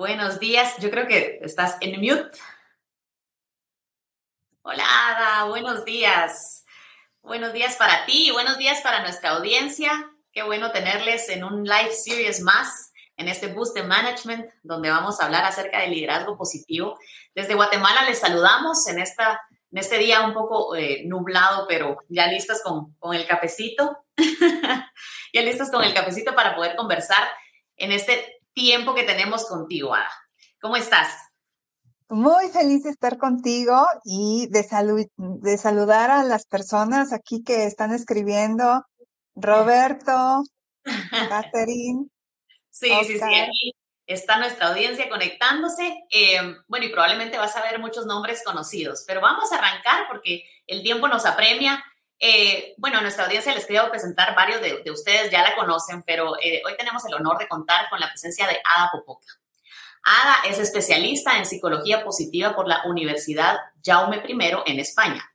Buenos días. Yo creo que estás en mute. Hola, Ada. Buenos días. Buenos días para ti y buenos días para nuestra audiencia. Qué bueno tenerles en un live series más en este Boost de Management, donde vamos a hablar acerca del liderazgo positivo. Desde Guatemala les saludamos en, esta, en este día un poco eh, nublado, pero ya listas con, con el cafecito. ya listos con el cafecito para poder conversar en este tiempo que tenemos contigo, Ada. ¿Cómo estás? Muy feliz de estar contigo y de, de saludar a las personas aquí que están escribiendo. Roberto, Catherine. Sí, sí, sí, aquí está nuestra audiencia conectándose. Em, bueno, y probablemente vas a ver muchos nombres conocidos, pero vamos a arrancar porque el tiempo nos apremia. Eh, bueno, a nuestra audiencia les quiero presentar varios de, ustedes, ya la conocen, pero eh, hoy tenemos el honor de contar con la presencia de Ada Popoca. Ada es especialista en psicología positiva por la Universidad Jaume I en España.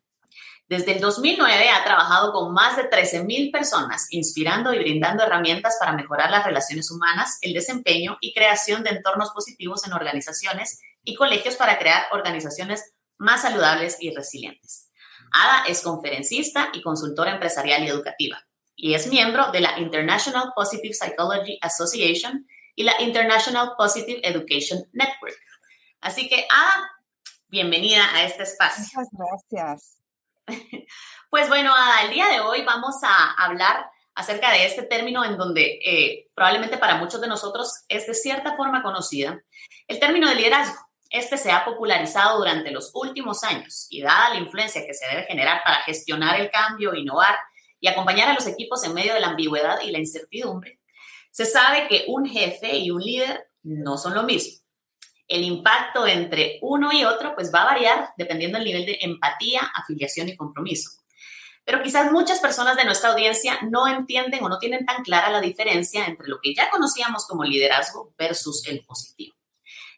Desde el 2009 ha trabajado con más de 13.000 personas, inspirando y brindando herramientas para mejorar las relaciones humanas, el desempeño y creación de entornos positivos en organizaciones y colegios para crear organizaciones más saludables y resilientes. Ada es conferencista y consultora empresarial y educativa y es miembro de la International Positive Psychology Association y la International Positive Education Network. Así que, Ada, bienvenida a este espacio. Muchas gracias. Pues bueno, Ada, el día de hoy vamos a hablar acerca de este término en donde eh, probablemente para muchos de nosotros es de cierta forma conocida, el término de liderazgo. Este se ha popularizado durante los últimos años y dada la influencia que se debe generar para gestionar el cambio, innovar y acompañar a los equipos en medio de la ambigüedad y la incertidumbre, se sabe que un jefe y un líder no son lo mismo. El impacto entre uno y otro pues va a variar dependiendo del nivel de empatía, afiliación y compromiso. Pero quizás muchas personas de nuestra audiencia no entienden o no tienen tan clara la diferencia entre lo que ya conocíamos como liderazgo versus el positivo.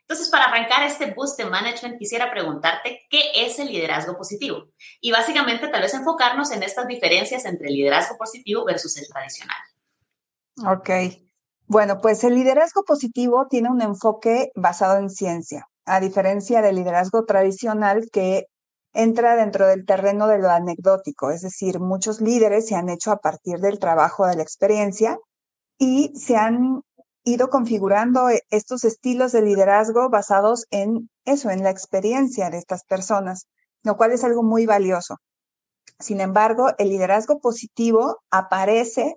Entonces, para arrancar este boost de management, quisiera preguntarte qué es el liderazgo positivo y básicamente tal vez enfocarnos en estas diferencias entre el liderazgo positivo versus el tradicional. Ok. Bueno, pues el liderazgo positivo tiene un enfoque basado en ciencia, a diferencia del liderazgo tradicional que entra dentro del terreno de lo anecdótico, es decir, muchos líderes se han hecho a partir del trabajo de la experiencia y se han ido configurando eh, estos estilos de liderazgo basados en eso, en la experiencia de estas personas, lo cual es algo muy valioso. Sin embargo, el liderazgo positivo aparece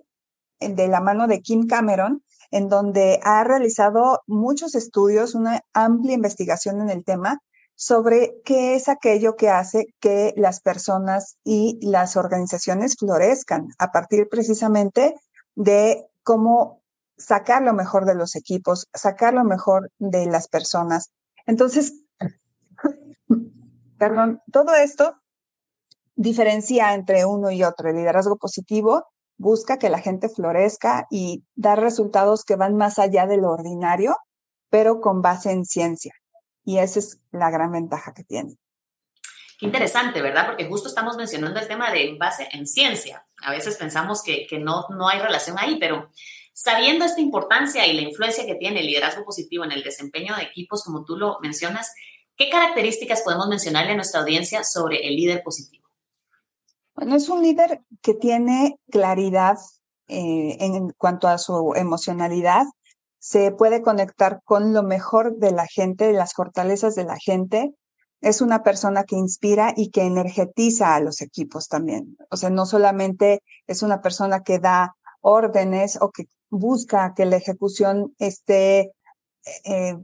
de la mano de Kim Cameron, en donde ha realizado muchos estudios, una amplia investigación en el tema sobre qué es aquello que hace que las personas y las organizaciones florezcan a partir precisamente de cómo sacar lo mejor de los equipos, sacar lo mejor de las personas. Entonces, perdón, todo esto diferencia entre uno y otro. El liderazgo positivo busca que la gente florezca y dar resultados que van más allá de lo ordinario, pero con base en ciencia. Y esa es la gran ventaja que tiene. Qué interesante, ¿verdad? Porque justo estamos mencionando el tema de base en ciencia. A veces pensamos que, que no, no hay relación ahí, pero Sabiendo esta importancia y la influencia que tiene el liderazgo positivo en el desempeño de equipos, como tú lo mencionas, ¿qué características podemos mencionarle a nuestra audiencia sobre el líder positivo? Bueno, es un líder que tiene claridad eh, en cuanto a su emocionalidad, se puede conectar con lo mejor de la gente, las fortalezas de la gente. Es una persona que inspira y que energetiza a los equipos también. O sea, no solamente es una persona que da órdenes o que busca que la ejecución esté eh,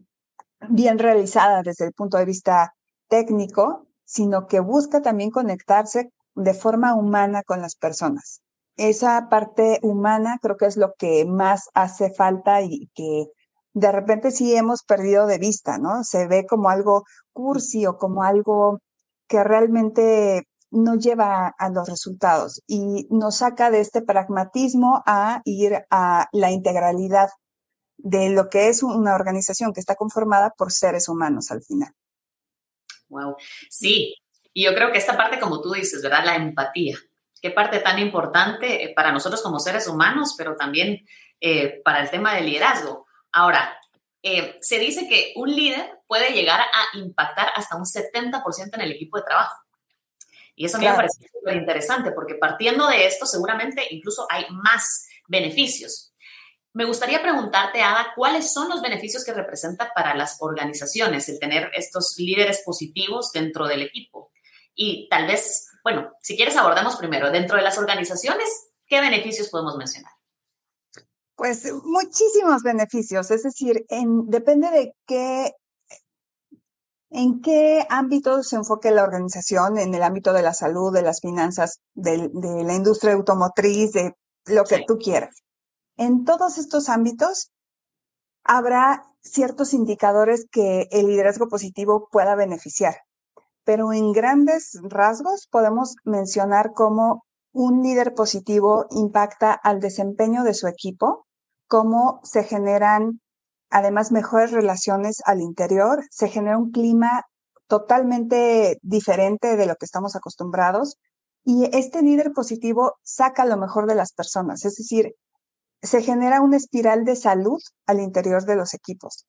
bien realizada desde el punto de vista técnico, sino que busca también conectarse de forma humana con las personas. Esa parte humana creo que es lo que más hace falta y que de repente sí hemos perdido de vista, ¿no? Se ve como algo cursi o como algo que realmente no lleva a los resultados y nos saca de este pragmatismo a ir a la integralidad de lo que es una organización que está conformada por seres humanos al final. Wow, sí, y yo creo que esta parte, como tú dices, ¿verdad? La empatía. qué parte tan importante eh, para nosotros como seres humanos, pero también eh, para el tema del liderazgo. Ahora, eh, se dice que un líder puede llegar a impactar hasta un 70% en el equipo de trabajo. Y eso me parece súper interesante porque partiendo de esto, seguramente incluso hay más beneficios. Me gustaría preguntarte, Ada, ¿cuáles son los beneficios que representa para las organizaciones el tener estos líderes positivos dentro del equipo? Y tal vez, bueno, si quieres abordemos primero, dentro de las organizaciones, ¿qué beneficios podemos mencionar? Pues muchísimos beneficios, es decir, depende de qué, en qué ámbito se enfoque la organización, en el ámbito de la salud, de las finanzas, de, la industria automotriz, de lo que tú quieras. En todos estos ámbitos habrá ciertos indicadores que el liderazgo positivo pueda beneficiar pero en grandes rasgos podemos mencionar cómo un líder positivo impacta al desempeño de su equipo, cómo se generan además mejores relaciones al interior, se genera un clima totalmente diferente de lo que estamos acostumbrados y este líder positivo saca lo mejor de las personas, es decir, se genera una espiral de salud al interior de los equipos.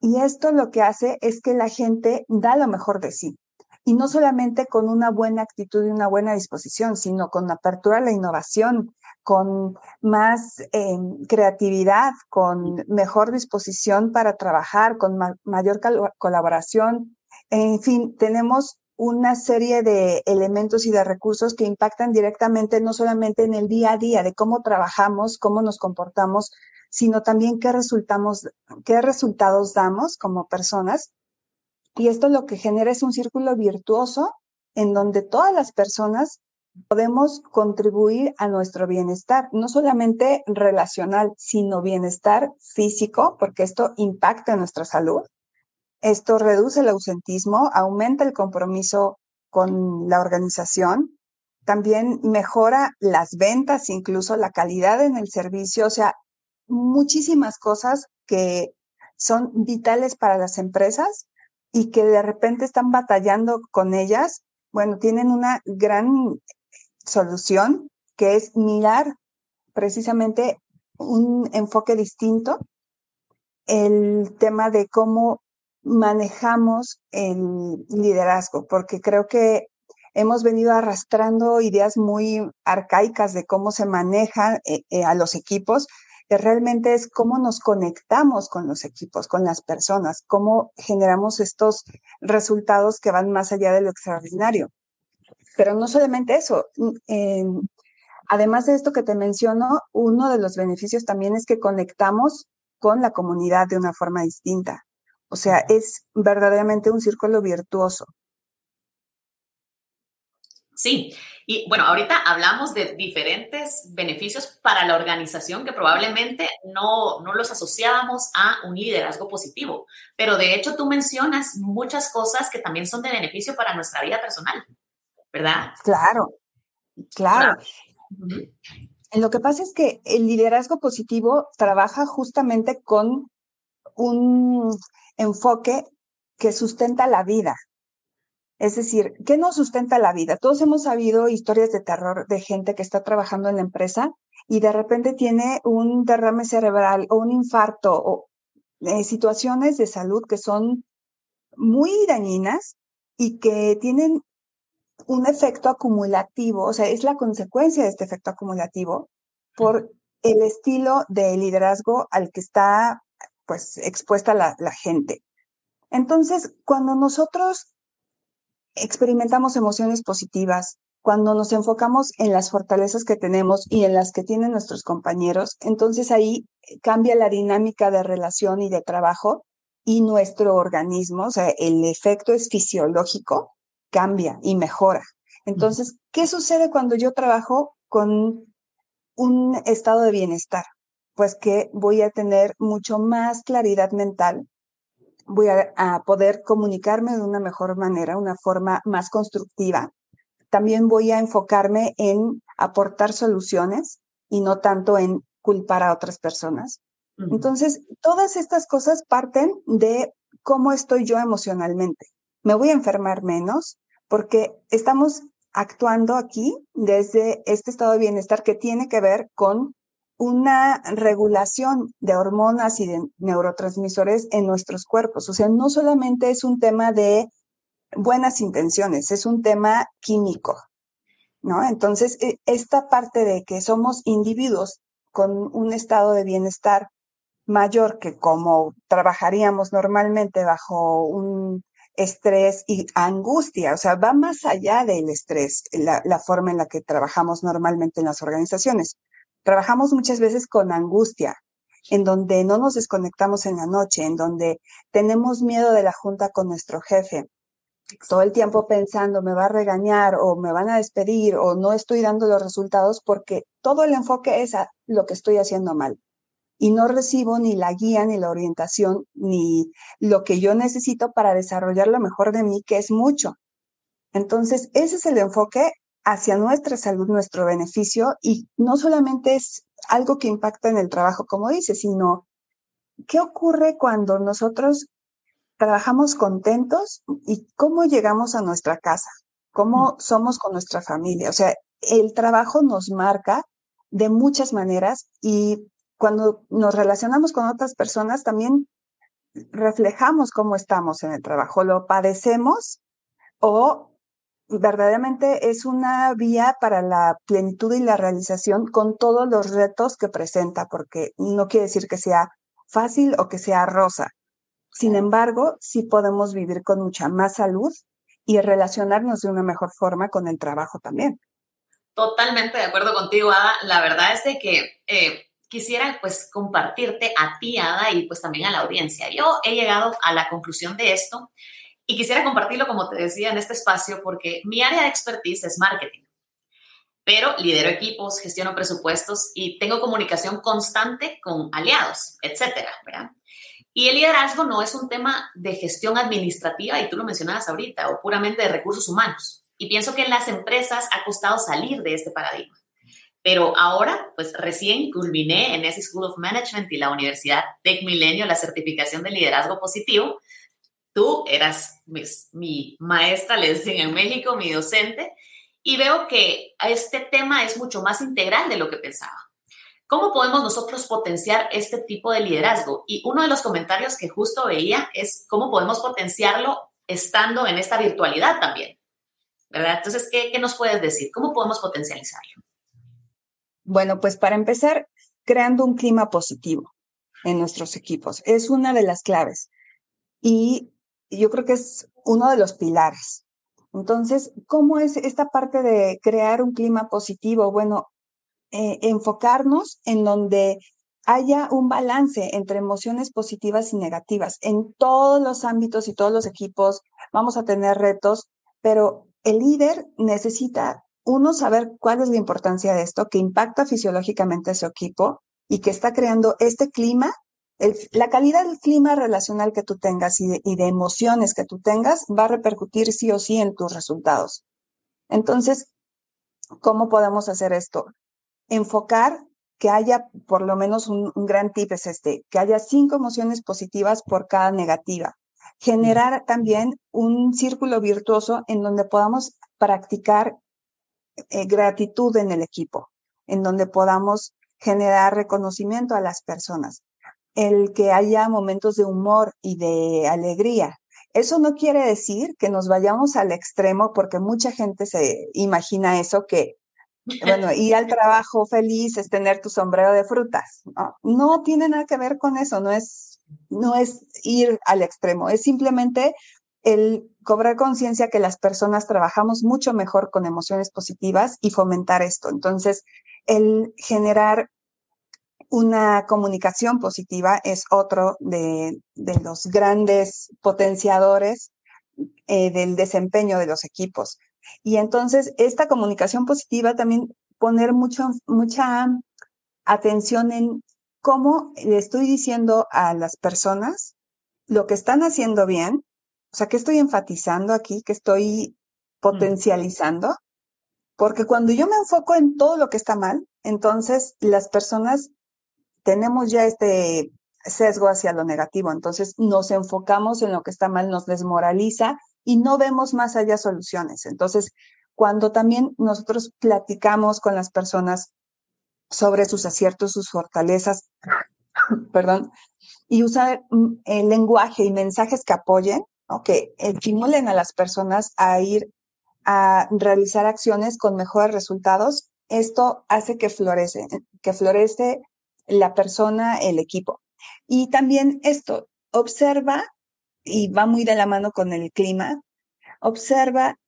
Y esto lo que hace es que la gente da lo mejor de sí y no solamente con una buena actitud y una buena disposición, sino con apertura a la innovación, con más eh, creatividad, con mejor disposición para trabajar, con mayor colaboración. En fin, tenemos una serie de elementos y de recursos que impactan directamente no solamente en el día a día de cómo trabajamos, cómo nos comportamos, sino también qué, resultamos, qué resultados damos como personas y esto lo que genera es un círculo virtuoso en donde todas las personas podemos contribuir a nuestro bienestar, no solamente relacional, sino bienestar físico, porque esto impacta en nuestra salud. Esto reduce el ausentismo, aumenta el compromiso con la organización, también mejora las ventas, incluso la calidad en el servicio, o sea, muchísimas cosas que son vitales para las empresas y que de repente están batallando con ellas, bueno, tienen una gran solución que es mirar precisamente un enfoque distinto, el tema de cómo manejamos el liderazgo, porque creo que hemos venido arrastrando ideas muy arcaicas de cómo se maneja eh, eh, a los equipos, que realmente es cómo nos conectamos con los equipos, con las personas, cómo generamos estos resultados que van más allá de lo extraordinario. Pero no solamente eso, mm, además de esto que te menciono, uno de los beneficios también es que conectamos con la comunidad de una forma distinta. O sea, es verdaderamente un círculo virtuoso. Sí, y bueno, ahorita hablamos de diferentes beneficios para la organización que probablemente no, no los asociábamos a un liderazgo positivo, pero de hecho tú mencionas muchas cosas que también son de beneficio para nuestra vida personal, ¿verdad? Claro, claro. Lo que pasa es que el liderazgo positivo trabaja justamente con un enfoque que sustenta la vida, es decir, ¿qué nos sustenta la vida? Todos hemos sabido historias de terror de gente que está trabajando en la empresa y de repente tiene un derrame cerebral o un infarto o eh, situaciones de salud que son muy dañinas y que tienen un efecto acumulativo, o sea, es la consecuencia de este efecto acumulativo por el estilo de liderazgo al que está pues expuesta la, la gente. Entonces, cuando nosotros experimentamos emociones positivas, cuando nos enfocamos en las fortalezas que tenemos y en las que tienen nuestros compañeros, entonces ahí cambia la dinámica de relación y de trabajo y nuestro organismo, o sea, el efecto es fisiológico, cambia y mejora. Entonces, ¿qué sucede cuando yo trabajo con un estado de bienestar? Pues que voy a tener mucho más claridad mental, voy a, poder comunicarme de una mejor manera, una forma más constructiva. También voy a enfocarme en aportar soluciones y no tanto en culpar a otras personas. Entonces, todas estas cosas parten de cómo estoy yo emocionalmente. Me voy a enfermar menos porque estamos actuando aquí desde este estado de bienestar que tiene que ver con una regulación de hormonas y de neurotransmisores en nuestros cuerpos. O sea, no solamente es un tema de buenas intenciones, es un tema químico, ¿no? Entonces, e, esta parte de que somos individuos con un estado de bienestar mayor que como trabajaríamos normalmente bajo un estrés y angustia, o sea, va más allá del estrés, la, la forma en la que trabajamos normalmente en las organizaciones. Trabajamos muchas veces con angustia, en donde no nos desconectamos en la noche, en donde tenemos miedo de la junta con nuestro jefe, todo el tiempo pensando me va a regañar o me van a despedir o no estoy dando los resultados porque todo el enfoque es a lo que estoy haciendo mal. Y no recibo ni la guía, ni la orientación, ni lo que yo necesito para desarrollar lo mejor de mí, que es mucho. Entonces, ese es el enfoque hacia nuestra salud, nuestro beneficio, y no solamente es algo que impacta en el trabajo, como dice, sino qué ocurre cuando nosotros trabajamos contentos y cómo llegamos a nuestra casa, cómo mm. somos con nuestra familia. O sea, el trabajo nos marca de muchas maneras y cuando nos relacionamos con otras personas también reflejamos cómo estamos en el trabajo, lo padecemos o verdaderamente es una vía para la plenitud y la realización con todos los retos que presenta, porque no quiere decir que sea fácil o que sea rosa. Sin embargo, sí podemos vivir con mucha más salud y relacionarnos de una mejor forma con el trabajo también. Totalmente de acuerdo contigo, Ada. La verdad es de que eh, quisiera pues compartirte a ti, Ada, y pues también a la audiencia. Yo he llegado a la conclusión de esto y quisiera compartirlo, como te decía, en este espacio porque mi área de expertise es marketing. Pero lidero equipos, gestiono presupuestos y tengo comunicación constante con aliados, etcétera. Y el liderazgo no es un tema de gestión administrativa, y tú lo mencionabas ahorita, o puramente de recursos humanos. Y pienso que en las empresas ha costado salir de este paradigma. Pero ahora, pues recién culminé en ese School of Management y la Universidad Tech Milenio la certificación de liderazgo positivo. Tú eras mi maestra, le dicen en México, mi docente, y veo que este tema es mucho más integral de lo que pensaba. ¿Cómo podemos nosotros potenciar este tipo de liderazgo? Y uno de los comentarios que justo veía es cómo podemos potenciarlo estando en esta virtualidad también. ¿Verdad? Entonces, ¿qué, qué nos puedes decir? ¿Cómo podemos potencializarlo? Bueno, pues para empezar, creando un clima positivo en nuestros equipos. Es una de las claves. Y yo creo que es uno de los pilares. Entonces, ¿cómo es esta parte de crear un clima positivo? Bueno, eh, enfocarnos en donde haya un balance entre emociones positivas y negativas. En todos los ámbitos y todos los equipos vamos a tener retos, pero el líder necesita, uno, saber cuál es la importancia de esto, que impacta fisiológicamente a su equipo y que está creando este clima. La calidad del clima relacional que tú tengas y de emociones que tú tengas va a repercutir sí o sí en tus resultados. Entonces, ¿cómo podemos hacer esto? enfocar que haya por lo menos un, gran tip es este, que haya cinco emociones positivas por cada negativa. Generar también un círculo virtuoso en donde podamos practicar eh, gratitud en el equipo, en donde podamos generar reconocimiento a las personas, el que haya momentos de humor y de alegría. Eso no quiere decir que nos vayamos al extremo, porque mucha gente se imagina eso, que bueno, ir al trabajo feliz es tener tu sombrero de frutas. No, tiene nada que ver con eso, no es, no es ir al extremo, es simplemente el cobrar conciencia que las personas trabajamos mucho mejor con emociones positivas y fomentar esto. Entonces, el generar una comunicación positiva es otro de, los grandes potenciadores eh, del desempeño de los equipos. Y entonces, esta comunicación positiva también poner mucho, mucha atención en cómo le estoy diciendo a las personas lo que están haciendo bien, o sea, que estoy enfatizando aquí, que estoy potencializando, porque cuando yo me enfoco en todo lo que está mal, entonces las personas tenemos ya este sesgo hacia lo negativo, entonces nos enfocamos en lo que está mal, nos desmoraliza y no vemos más allá soluciones. Entonces, cuando también nosotros platicamos con las personas sobre sus aciertos, sus fortalezas, perdón, y usar mm, el lenguaje y mensajes que apoyen, que estimulen a las personas a ir a realizar acciones con mejores resultados, esto hace que florece, que florece la persona, el equipo. Y también esto, observa, y va muy de la mano con el clima, observa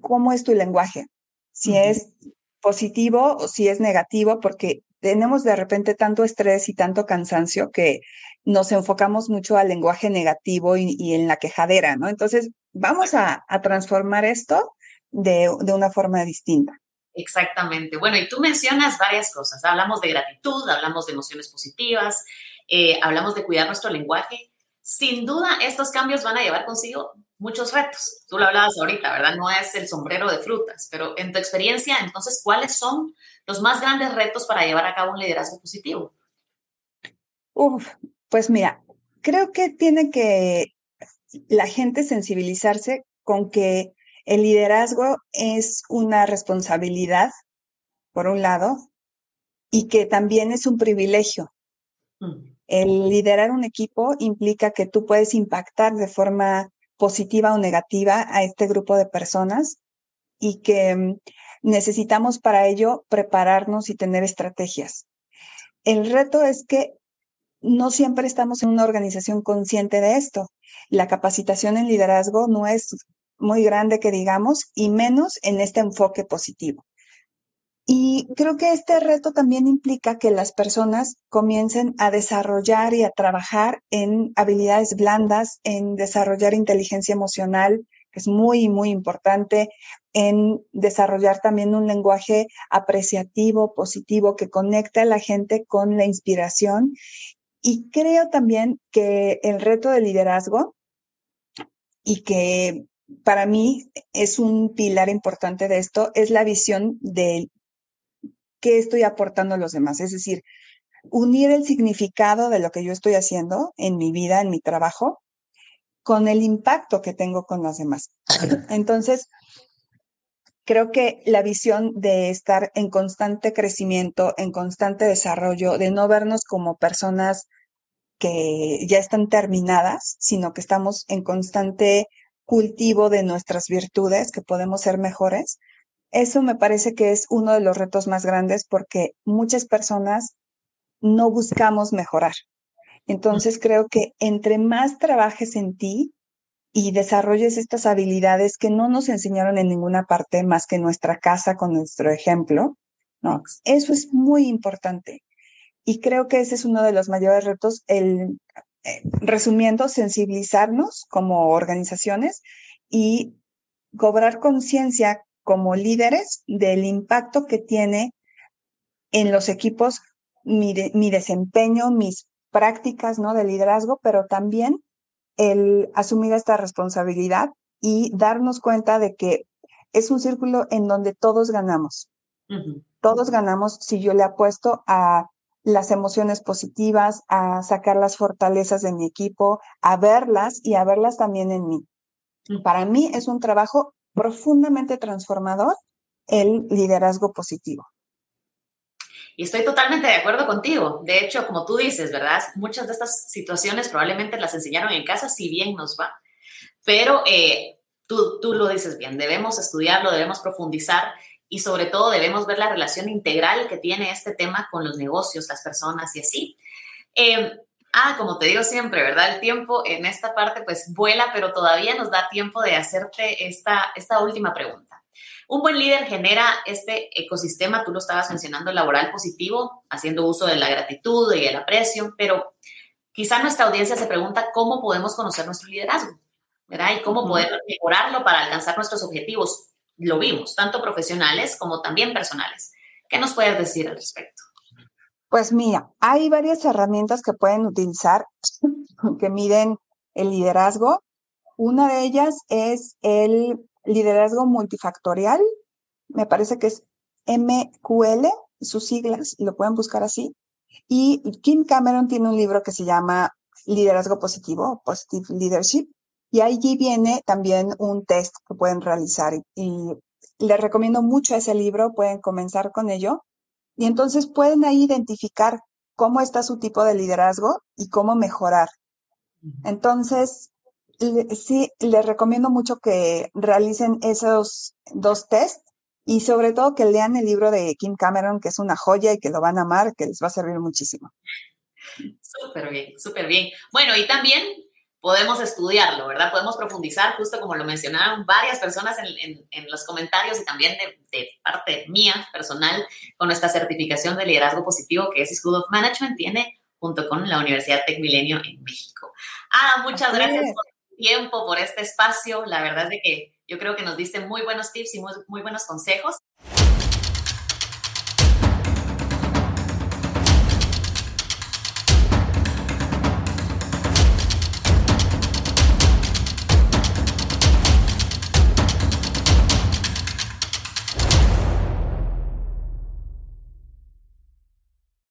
cómo es tu lenguaje, si es positivo o si es negativo, porque tenemos de repente tanto estrés y tanto cansancio que nos enfocamos mucho al lenguaje negativo y, en la quejadera, ¿no? Entonces, vamos a, transformar esto de, una forma distinta. Exactamente. Bueno, y tú mencionas varias cosas. Hablamos de gratitud, hablamos de emociones positivas, eh, hablamos de cuidar nuestro lenguaje. Sin duda, estos cambios van a llevar consigo muchos retos. Tú lo hablabas ahorita, ¿verdad? No es el sombrero de frutas, pero en tu experiencia, entonces, ¿cuáles son los más grandes retos para llevar a cabo un liderazgo positivo? Pues mira, creo que tiene que la gente sensibilizarse con que el liderazgo es una responsabilidad, por un lado, y que también es un privilegio. Mm. El liderar un equipo implica que tú puedes impactar de forma positiva o negativa a este grupo de personas y que mm, necesitamos para ello prepararnos y tener estrategias. El reto es que no siempre estamos en una organización consciente de esto. La capacitación en liderazgo no es muy grande que digamos y menos en este enfoque positivo. Y creo que este reto también implica que las personas comiencen a desarrollar y a trabajar en habilidades blandas, en desarrollar inteligencia emocional, que es muy, muy importante, en desarrollar también un lenguaje apreciativo, positivo, que conecte a la gente con la inspiración. Y creo también que el reto de liderazgo y que para mí es un pilar importante de esto, es la visión del qué estoy aportando a los demás. Es decir, unir el significado de lo que yo estoy haciendo en mi vida, en mi trabajo, con el impacto que tengo con los demás. Entonces, creo que la visión de estar en constante crecimiento, en constante desarrollo, de no vernos como personas que ya están terminadas, sino que estamos en constante cultivo de nuestras virtudes, que podemos ser mejores, eso me parece que es uno de los retos más grandes porque muchas personas no buscamos mejorar. Entonces creo que entre más trabajes en ti y desarrolles estas habilidades que no nos enseñaron en ninguna parte más que nuestra casa con nuestro ejemplo, ¿no? Eso es muy importante. Y creo que ese es uno de los mayores retos, el, resumiendo, sensibilizarnos como organizaciones y cobrar conciencia como líderes del impacto que tiene en los equipos mi, desempeño, mis prácticas ¿no? de liderazgo, pero también el asumir esta responsabilidad y darnos cuenta de que es un círculo en donde todos ganamos. Todos ganamos si yo le apuesto a las emociones positivas, a sacar las fortalezas de mi equipo, a verlas y a verlas también en mí. Para mí es un trabajo profundamente transformador el liderazgo positivo. Y estoy totalmente de acuerdo contigo. De hecho, como tú dices, ¿verdad? Muchas de estas situaciones probablemente las enseñaron en casa, si bien nos va. Pero eh, tú, tú lo dices bien, debemos estudiarlo, debemos profundizar y sobre todo debemos ver la relación integral que tiene este tema con los negocios, las personas y así. Eh, Ah, como te digo siempre, ¿verdad? El tiempo en esta parte pues vuela, pero todavía nos da tiempo de hacerte esta, esta última pregunta. Un buen líder genera este ecosistema, tú lo estabas mencionando, laboral positivo, haciendo uso de la gratitud y el aprecio, pero quizá nuestra audiencia se pregunta cómo podemos conocer nuestro liderazgo, ¿verdad? Y cómo poder mejorarlo para alcanzar nuestros objetivos. Lo vimos, tanto profesionales como también personales. ¿Qué nos puedes decir al respecto? Pues mira, hay varias herramientas que pueden utilizar que miden el liderazgo. Una de ellas es el liderazgo multifactorial. Me parece que es MQL, sus siglas, lo pueden buscar así. Y Kim Cameron tiene un libro que se llama Liderazgo Positivo, Positive Leadership. Y allí viene también un test que pueden realizar y les recomiendo mucho ese libro, pueden comenzar con ello y entonces pueden ahí identificar cómo está su tipo de liderazgo y cómo mejorar. Entonces, sí, les recomiendo mucho que realicen esos dos tests y sobre todo que lean el libro de Kim Cameron, que es una joya y que lo van a amar, que les va a servir muchísimo. Súper bien, súper bien. Bueno, y también podemos estudiarlo, ¿verdad? Podemos profundizar, justo como lo mencionaron varias personas en, los comentarios y también de, parte mía personal, con nuestra certificación de liderazgo positivo que es School of Management, tiene junto con la Universidad Tech Milenio en México. Ah, muchas gracias por tu tiempo, por este espacio. La verdad es de que yo creo que nos diste muy buenos tips y muy, muy buenos consejos.